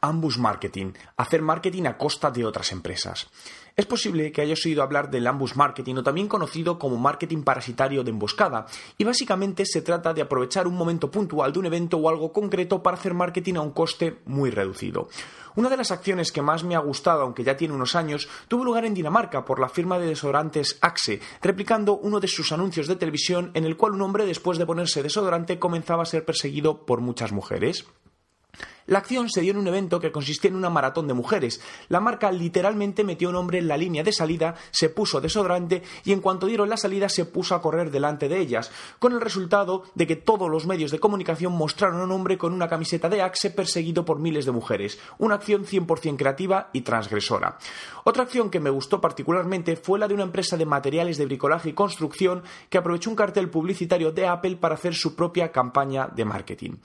Ambush Marketing, hacer marketing a costa de otras empresas. Es posible que hayas oído hablar del ambush marketing o también conocido como marketing parasitario de emboscada, y básicamente se trata de aprovechar un momento puntual de un evento o algo concreto para hacer marketing a un coste muy reducido. Una de las acciones que más me ha gustado, aunque ya tiene unos años, tuvo lugar en Dinamarca por la firma de desodorantes Axe, replicando uno de sus anuncios de televisión en el cual un hombre después de ponerse desodorante comenzaba a ser perseguido por muchas mujeres. La acción se dio en un evento que consistía en una maratón de mujeres. La marca literalmente metió a un hombre en la línea de salida, se puso desodorante y en cuanto dieron la salida se puso a correr delante de ellas, con el resultado de que todos los medios de comunicación mostraron a un hombre con una camiseta de Axe perseguido por miles de mujeres. Una acción 100% creativa y transgresora. Otra acción que me gustó particularmente fue la de una empresa de materiales de bricolaje y construcción que aprovechó un cartel publicitario de Apple para hacer su propia campaña de marketing.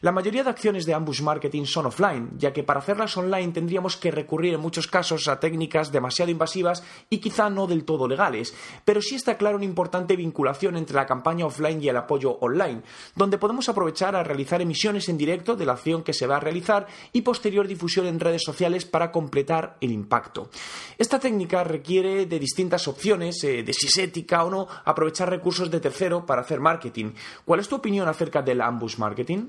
La mayoría de acciones de ambush marketing son offline, ya que para hacerlas online tendríamos que recurrir en muchos casos a técnicas demasiado invasivas y quizá no del todo legales, pero sí está claro una importante vinculación entre la campaña offline y el apoyo online, donde podemos aprovechar a realizar emisiones en directo de la acción que se va a realizar y posterior difusión en redes sociales para completar el impacto. Esta técnica requiere de distintas opciones, eh, de si es ética o no aprovechar recursos de tercero para hacer marketing. ¿Cuál es tu opinión acerca del ambush marketing?